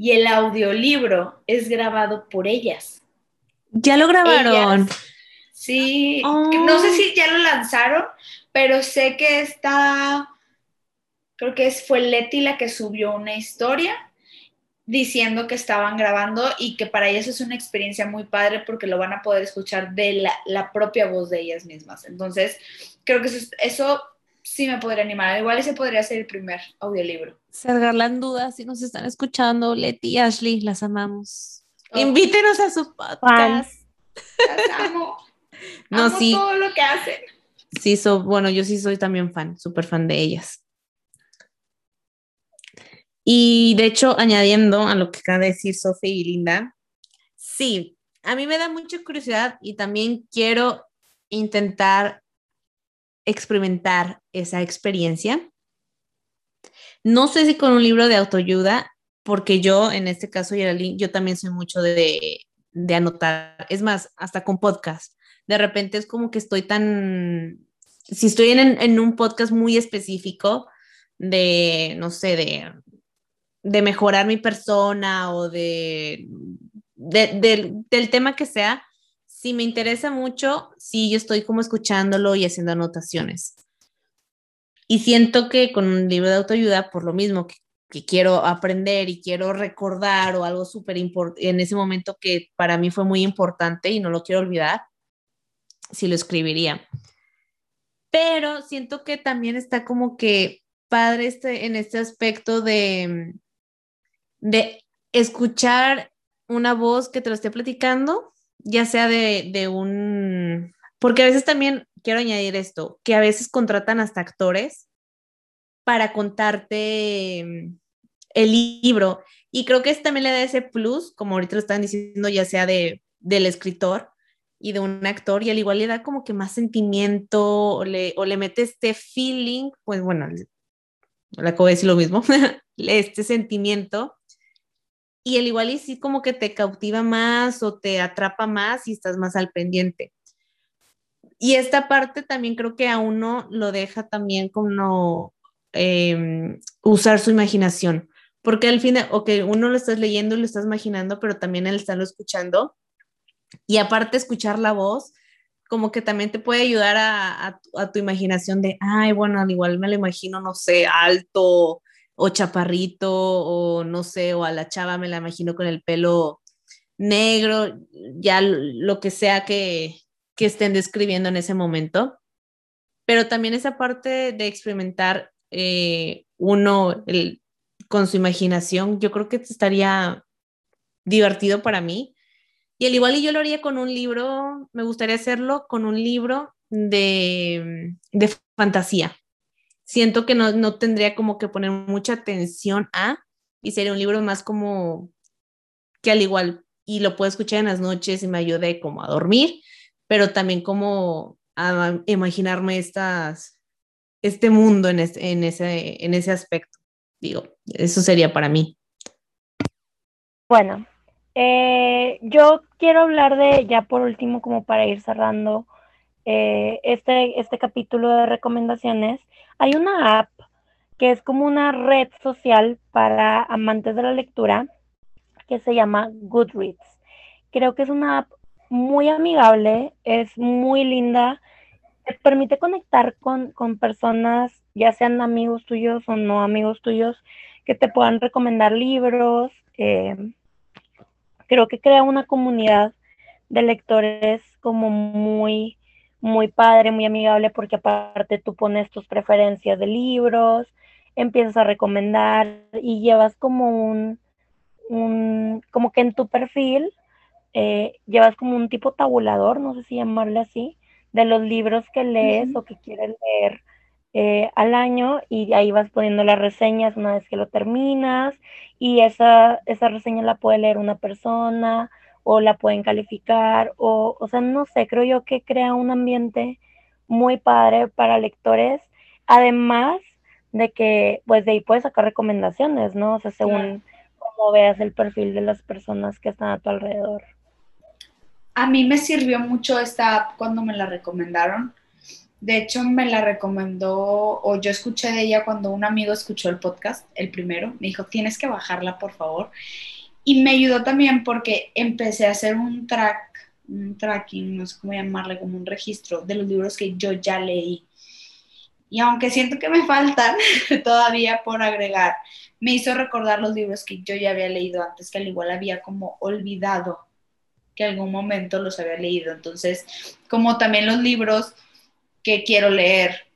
y el audiolibro es grabado por ellas. Ya lo grabaron. sí, no sé si ya lo lanzaron, pero sé que está, creo que fue Leti la que subió una historia diciendo que estaban grabando y que para ellas es una experiencia muy padre porque lo van a poder escuchar de la, propia voz de ellas mismas. Entonces, creo que eso sí me podría animar. Igual ese podría ser el primer audiolibro. Sergarlan dudas si nos están escuchando, Leti y Ashley, las amamos. Oh. Invítenos a su podcast. Las amo. no, amo sí. todo lo que hacen. Sí, bueno, yo sí soy también fan, súper fan de ellas. Y de hecho, añadiendo a lo que acaba de decir Sofía y Linda, sí, a mí me da mucha curiosidad y también quiero intentar experimentar esa experiencia. No sé si con un libro de autoayuda, porque yo, en este caso, yo también soy mucho de, de anotar. Es más, hasta con podcast. De repente es como que estoy tan, si estoy en, un podcast muy específico de, no sé, de, de mejorar mi persona o de, de, del tema que sea, si me interesa mucho, sí, yo estoy como escuchándolo y haciendo anotaciones. Y siento que con un libro de autoayuda, por lo mismo que, quiero aprender y quiero recordar o algo súper importante en ese momento que para mí fue muy importante y no lo quiero olvidar, sí lo escribiría. Pero siento que también está como que padre este, en este aspecto de, de escuchar una voz que te lo esté platicando, ya sea de, de un... Porque a veces también quiero añadir esto, que a veces contratan hasta actores para contarte el libro. Y creo que también le da ese plus, como ahorita lo están diciendo, ya sea de, del escritor y de un actor, y al igual le da como que más sentimiento o le, o le mete este feeling, pues bueno, le acabo de decir lo mismo, este sentimiento. Y al igual y sí como que te cautiva más o te atrapa más y estás más al pendiente. Y esta parte también creo que a uno lo deja también como em, usar su imaginación, porque al fin, o que uno lo estás leyendo y lo estás imaginando, pero también él está lo escuchando. Y aparte escuchar la voz, como que también te puede ayudar a, a, tu imaginación de, ay, bueno, al igual me lo imagino, no sé, alto o chaparrito o no sé, o a la chava me la imagino con el pelo negro, ya lo que sea que, que estén describiendo en ese momento. Pero también esa parte de experimentar eh, uno con su imaginación, yo creo que estaría divertido para mí. Y al igual y yo lo haría con un libro, me gustaría hacerlo con un libro de, de fantasía. Siento que no, no tendría como que poner mucha atención a, y sería un libro más como que al igual, y lo puedo escuchar en las noches y me ayude como a dormir, pero también como a imaginarme estas, este mundo en, en, ese, en ese aspecto. Digo, eso sería para mí. Bueno, eh, yo quiero hablar de, ya por último, como para ir cerrando eh, este, este capítulo de recomendaciones, hay una app que es como una red social para amantes de la lectura que se llama Goodreads. Creo que es una app muy amigable, es muy linda, te permite conectar con, con personas, ya sean amigos tuyos o no amigos tuyos, que te puedan recomendar libros. Eh, creo que crea una comunidad de lectores como muy, muy padre, muy amigable, porque aparte tú pones tus preferencias de libros, empiezas a recomendar y llevas como un, un como que en tu perfil eh, llevas como un tipo tabulador, no sé si llamarle así, de los libros que lees o que quieres leer eh, al año y ahí vas poniendo las reseñas una vez que lo terminas y esa, esa reseña la puede leer una persona o la pueden calificar o, o sea, no sé, creo yo que crea un ambiente muy padre para lectores, además de que pues de ahí puedes sacar recomendaciones, ¿no? O sea, según cómo veas el perfil de las personas que están a tu alrededor a mí me sirvió mucho esta app cuando me la recomendaron. De hecho, me la recomendó, o yo escuché de ella cuando un amigo escuchó el podcast, el primero, me dijo, tienes que bajarla, por favor. Y me ayudó también porque empecé a hacer un track, un tracking, no sé cómo llamarle, como un registro de los libros que yo ya leí. Y aunque siento que me faltan todavía por agregar, me hizo recordar los libros que yo ya había leído antes, que al igual había como olvidado que algún momento los había leído. Entonces, como también los libros que quiero leer,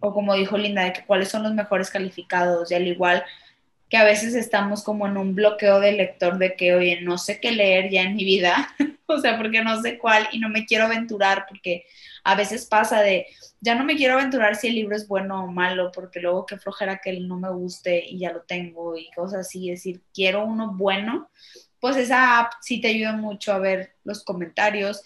o como dijo Linda, de que cuáles son los mejores calificados, y al igual que a veces estamos como en un bloqueo de lector de que, oye, no sé qué leer ya en mi vida, o sea, porque no sé cuál y no me quiero aventurar, porque a veces pasa de, ya no me quiero aventurar si el libro es bueno o malo, porque luego qué flojera que no me guste y ya lo tengo y cosas así, es decir, quiero uno bueno pues esa app sí te ayuda mucho a ver los comentarios,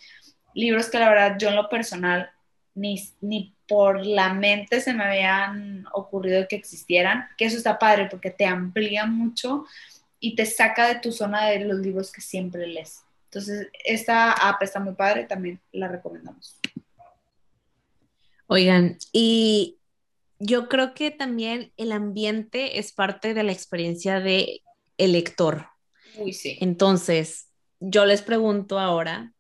libros que la verdad yo en lo personal ni, ni por la mente se me habían ocurrido que existieran, que eso está padre porque te amplía mucho y te saca de tu zona de los libros que siempre lees. Entonces, esta app está muy padre, también la recomendamos. Oigan, y yo creo que también el ambiente es parte de la experiencia de el lector. Uy, sí. Entonces, yo les pregunto ahora,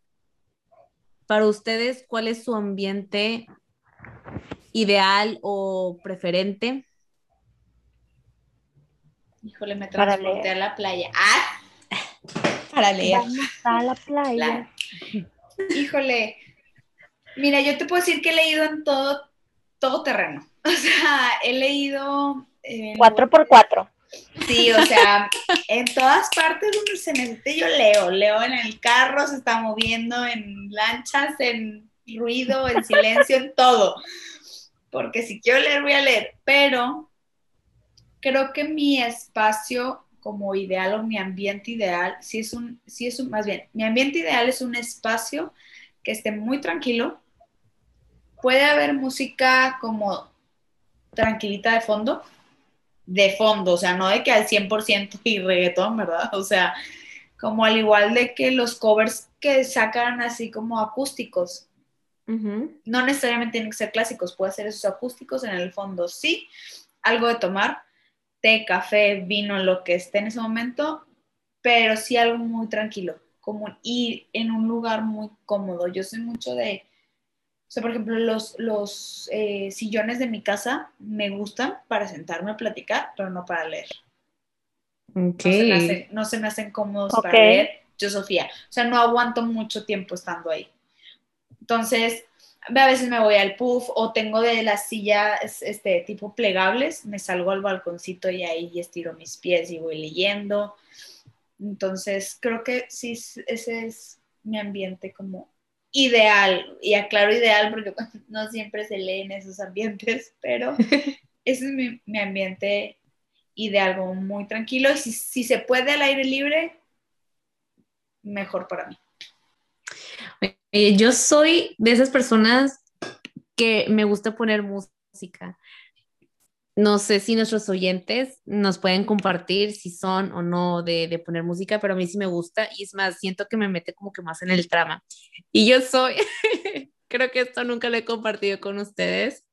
para ustedes, ¿cuál es su ambiente ideal o preferente? Híjole, me transporté a la playa. ¡Ah! Para leer. Vamos a la playa. Híjole. Mira, yo te puedo decir que he leído en todo, todo terreno. O sea, he leído. cuatro por cuatro. Sí, o sea, en todas partes donde se necesite yo leo. Leo en el carro, se está moviendo, en lanchas, en ruido, en silencio, en todo. Porque si quiero leer, voy a leer. Pero creo que mi espacio como ideal o mi ambiente ideal, si es un, si es un, más bien, mi ambiente ideal es un espacio que esté muy tranquilo. Puede haber música como tranquilita de fondo, de fondo, o sea, no de que al 100% y reggaetón, ¿verdad? O sea, como al igual de que los covers que sacan así como acústicos, no necesariamente tienen que ser clásicos, puede ser esos acústicos en el fondo, sí, algo de tomar, té, café, vino, lo que esté en ese momento, pero sí algo muy tranquilo, como ir en un lugar muy cómodo. Yo soy mucho de, o sea, por ejemplo, los, los eh, sillones de mi casa me gustan para sentarme a platicar, pero no para leer. No, se me hacen, cómodos para leer. Yo, Sofía, o sea, no aguanto mucho tiempo estando ahí. Entonces, a veces me voy al puff o tengo de las sillas este, tipo plegables, me salgo al balconcito y ahí estiro mis pies y voy leyendo. Entonces, creo que sí, ese es mi ambiente como ideal, y aclaro ideal porque no siempre se lee en esos ambientes, pero ese es mi, ambiente ideal, algo muy tranquilo, y si, se puede al aire libre, mejor para mí. yo soy de esas personas que me gusta poner música. No sé si nuestros oyentes nos pueden compartir si son o no de, poner música, pero a mí sí me gusta y es más, siento que me mete como que más en el trama. Y yo soy, creo que esto nunca lo he compartido con ustedes,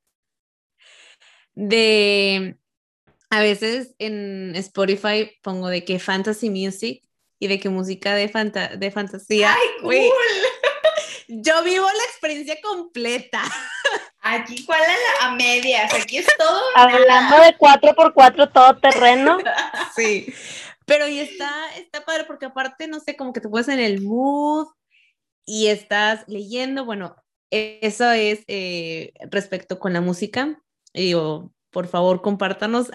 de, a veces en Spotify pongo de que fantasy music y de que música de, de fantasía. ¡Ay, cool! yo vivo la experiencia completa. Aquí, ¿cuál es la a medias? Aquí es todo. Hablando de 4x4 todo terreno. sí. Pero y está, está padre porque aparte, no sé, como que te puedes en el mood y estás leyendo. Bueno, eso es eh, respecto con la música. Y digo, por favor, compártanos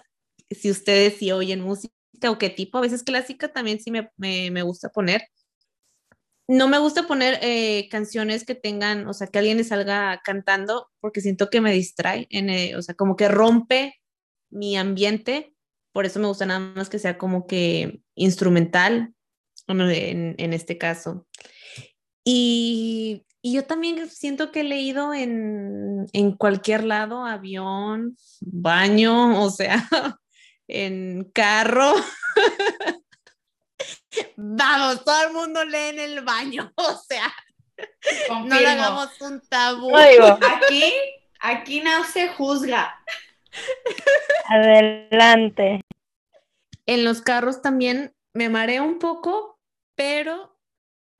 si ustedes sí oyen música o qué tipo. A veces clásica también sí me, me, me gusta poner no me gusta poner eh, canciones que tengan, o sea, que alguien salga cantando, porque siento que me distrae, en, eh, o sea, como que rompe mi ambiente. Por eso me gusta nada más que sea como que instrumental, en, en este caso. Y, y, yo también siento que he leído en, en cualquier lado, avión, baño, o sea, en carro. Vamos, todo el mundo lee en el baño, o sea, no le hagamos un tabú. Aquí, aquí no se juzga. Adelante. En los carros también me mareo un poco, pero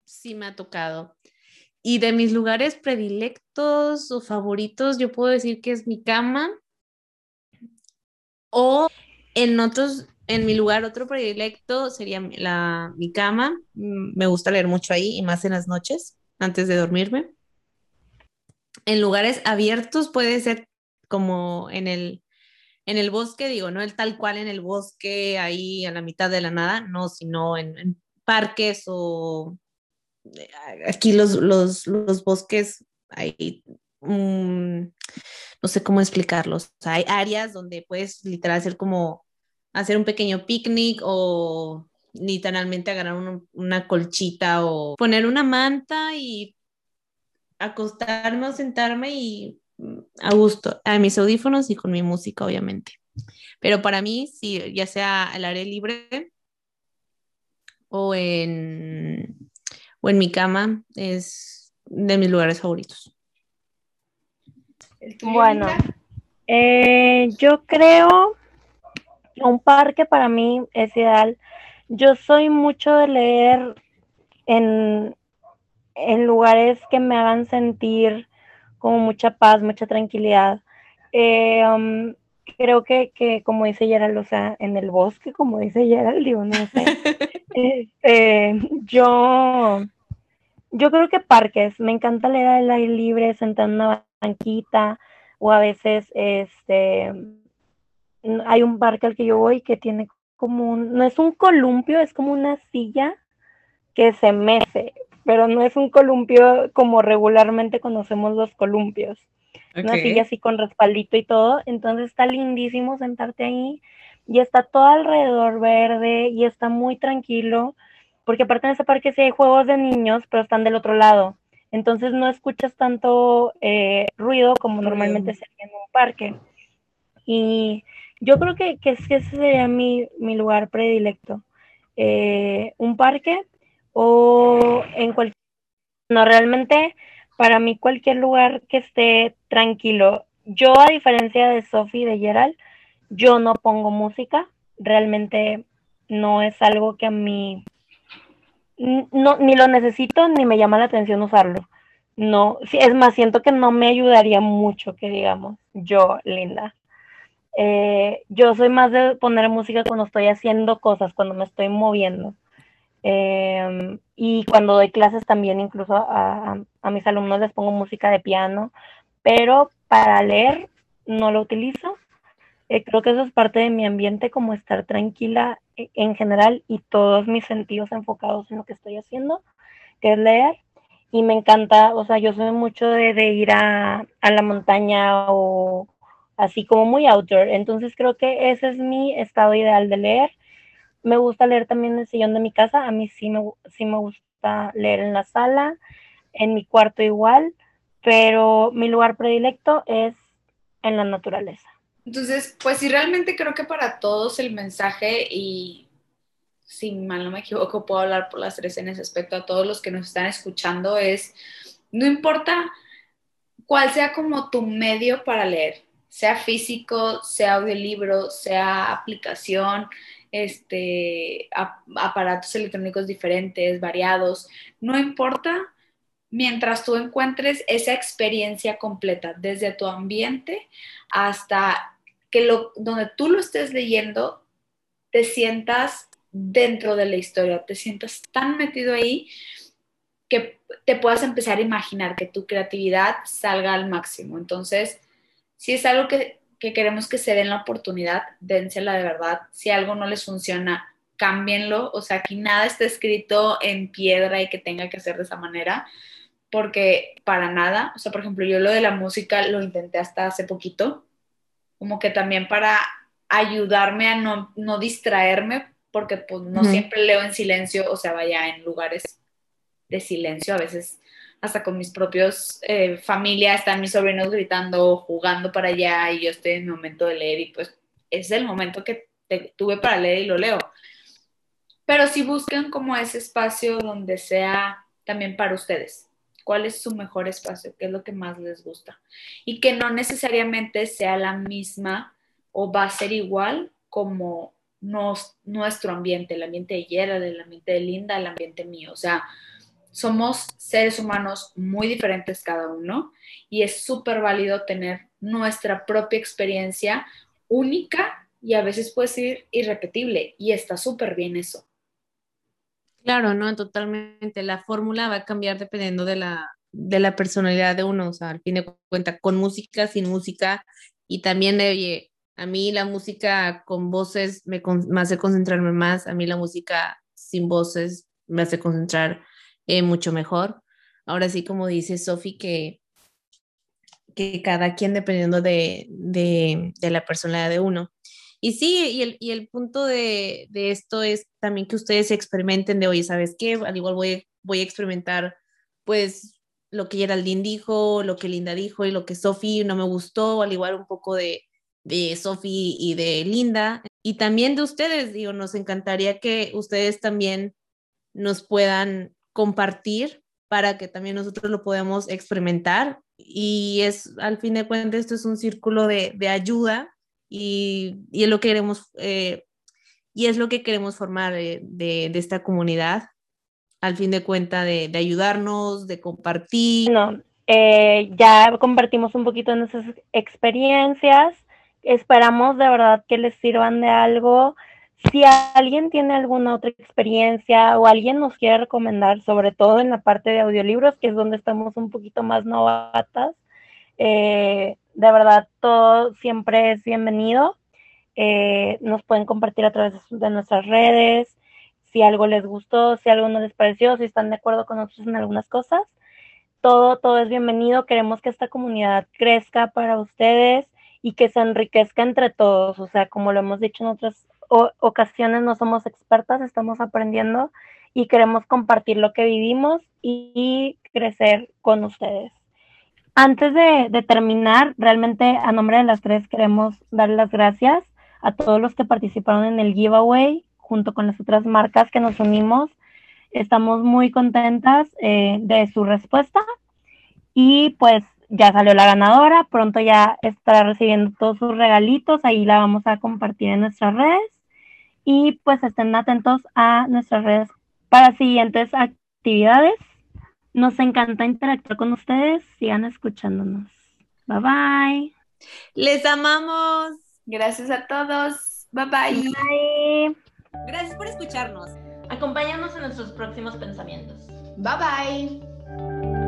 sí me ha tocado. Y de mis lugares predilectos o favoritos, yo puedo decir que es mi cama. O en otros en mi lugar, otro predilecto sería la, mi cama. Mm, me gusta leer mucho ahí y más en las noches, antes de dormirme. En lugares abiertos puede ser como en el, en el bosque, digo, no el tal cual en el bosque, ahí a la mitad de la nada, no, sino en, parques o eh, aquí los, los, los bosques, hay, mm, no sé cómo explicarlos, hay áreas donde puedes literal hacer como hacer un pequeño picnic o literalmente agarrar una colchita o poner una manta y acostarme o sentarme y mm, a gusto, a mis audífonos y con mi música, obviamente. Pero para mí, sí, ya sea al aire libre o en, o en mi cama, es de mis lugares favoritos. Bueno, eh, yo creo un parque para mí es ideal. Yo soy mucho de leer en, en lugares que me hagan sentir como mucha paz, mucha tranquilidad. Eh, um, creo que, como dice Gerald, o sea, en el bosque, como dice Gerald, digo, no sé. Este, yo, yo creo que parques, me encanta leer al aire libre, sentar en una banquita, o a veces, este, hay un parque al que yo voy que tiene como un, no es un columpio, es como una silla que se mece, pero no es un columpio como regularmente conocemos los columpios. Una silla así con respaldito y todo. Entonces está lindísimo sentarte ahí y está todo alrededor verde y está muy tranquilo. Porque aparte en ese parque sí hay juegos de niños, pero están del otro lado. Entonces no escuchas tanto eh, ruido como normalmente se hace en un parque. Y yo creo que, que ese sería mi, mi lugar predilecto. Eh, un parque o en cualquier... No, realmente para mí cualquier lugar que esté tranquilo. Yo a diferencia de Sophie de Gerald, yo no pongo música. Realmente no es algo que a mí no, ni lo necesito ni me llama la atención usarlo. No, es más, siento que no me ayudaría mucho, que digamos, yo, Linda. Eh, yo soy más de poner música cuando estoy haciendo cosas, cuando me estoy moviendo. Em, y cuando doy clases también incluso a, mis alumnos les pongo música de piano, pero para leer no lo utilizo. Eh, creo que eso es parte de mi ambiente, como estar tranquila e, en general y todos mis sentidos enfocados en lo que estoy haciendo, que es leer. Y me encanta, o sea, yo soy mucho de, de ir a, a la montaña o así como muy outdoor. Entonces creo que ese es mi estado ideal de leer me gusta leer también en el sillón de mi casa. A mí sí me, sí me gusta leer en la sala, en mi cuarto igual, pero mi lugar predilecto es en la naturaleza. Entonces, pues sí, realmente creo que para todos el mensaje y si mal no me equivoco, puedo hablar por las tres en ese aspecto a todos los que nos están escuchando es, no importa cuál sea como tu medio para leer, sea físico, sea audiolibro, sea aplicación, este, aparatos electrónicos diferentes, variados, no importa, mientras tú encuentres esa experiencia completa, desde tu ambiente hasta que lo, donde tú lo estés leyendo, te sientas dentro de la historia, te sientas tan metido ahí que te puedas empezar a imaginar que tu creatividad salga al máximo. Entonces, si es algo que que queremos que se den la oportunidad, dénsela de verdad. Si algo no les funciona, cámbienlo. O sea, aquí nada está escrito en piedra y que tenga que hacer de esa manera, porque para nada. O sea, por ejemplo, yo lo de la música lo intenté hasta hace poquito, como que también para ayudarme a no, no distraerme, porque pues no siempre leo en silencio, o sea, vaya en lugares de silencio, a veces hasta con mis propios eh, están mis sobrinos gritando, jugando para allá y yo estoy en mi momento de leer y pues es el momento que tuve para leer y lo leo. Pero si buscan como ese espacio donde sea también para ustedes. ¿Cuál es su mejor espacio? ¿Qué es lo que más les gusta? Y que no necesariamente sea la misma o va a ser igual como nuestro ambiente, el ambiente de Yera, el ambiente de Linda, el ambiente mío. O sea, somos seres humanos muy diferentes cada uno y es súper válido tener nuestra propia experiencia única y a veces puede ser irrepetible y está súper bien eso. Claro, no, totalmente. La fórmula va a cambiar dependiendo de la, de la personalidad de uno, o sea, al fin de cuentas, con música, sin música y también, oye, a mí la música con voces me, me hace concentrarme más, a mí la música sin voces me hace concentrar eh, mucho mejor. Ahora sí, como dice Sofi, que, que cada quien dependiendo de, de, de, la personalidad de uno. Y sí, y el, y el punto de, de, esto es también que ustedes experimenten de, oye, ¿sabes qué? Al igual voy, voy a experimentar, pues, lo que Geraldine dijo, lo que Linda dijo y lo que Sophie no me gustó, al igual un poco de, de Sophie y de Linda. Y también de ustedes, digo, nos encantaría que ustedes también nos puedan compartir para que también nosotros lo podamos experimentar. Y es, al fin de cuentas, esto es un círculo de, de ayuda y, y, es lo que queremos, eh, y es lo que queremos formar de, de, de, esta comunidad, al fin de cuentas, de, ayudarnos, de compartir. No, eh, ya compartimos un poquito nuestras experiencias, esperamos de verdad que les sirvan de algo. Si alguien tiene alguna otra experiencia o alguien nos quiere recomendar, sobre todo en la parte de audiolibros, que es donde estamos un poquito más novatas, eh, de verdad, todo siempre es bienvenido. Eh, nos pueden compartir a través de nuestras redes, si algo les gustó, si algo no les pareció, si están de acuerdo con nosotros en algunas cosas. Todo, todo es bienvenido. Queremos que esta comunidad crezca para ustedes y que se enriquezca entre todos. O sea, como lo hemos dicho en otras ocasiones, no somos expertas, estamos aprendiendo y queremos compartir lo que vivimos y, crecer con ustedes. Antes de, de, terminar, realmente a nombre de las tres queremos dar las gracias a todos los que participaron en el giveaway junto con las otras marcas que nos unimos. Estamos muy contentas eh, de su respuesta y pues ya salió la ganadora, pronto ya estará recibiendo todos sus regalitos, ahí la vamos a compartir en nuestras redes y pues estén atentos a nuestras redes para siguientes actividades. Nos encanta interactuar con ustedes. Sigan escuchándonos. Bye bye. Les amamos. Gracias a todos. Bye bye. Bye. Gracias por escucharnos. Acompáñanos en nuestros próximos pensamientos. Bye bye.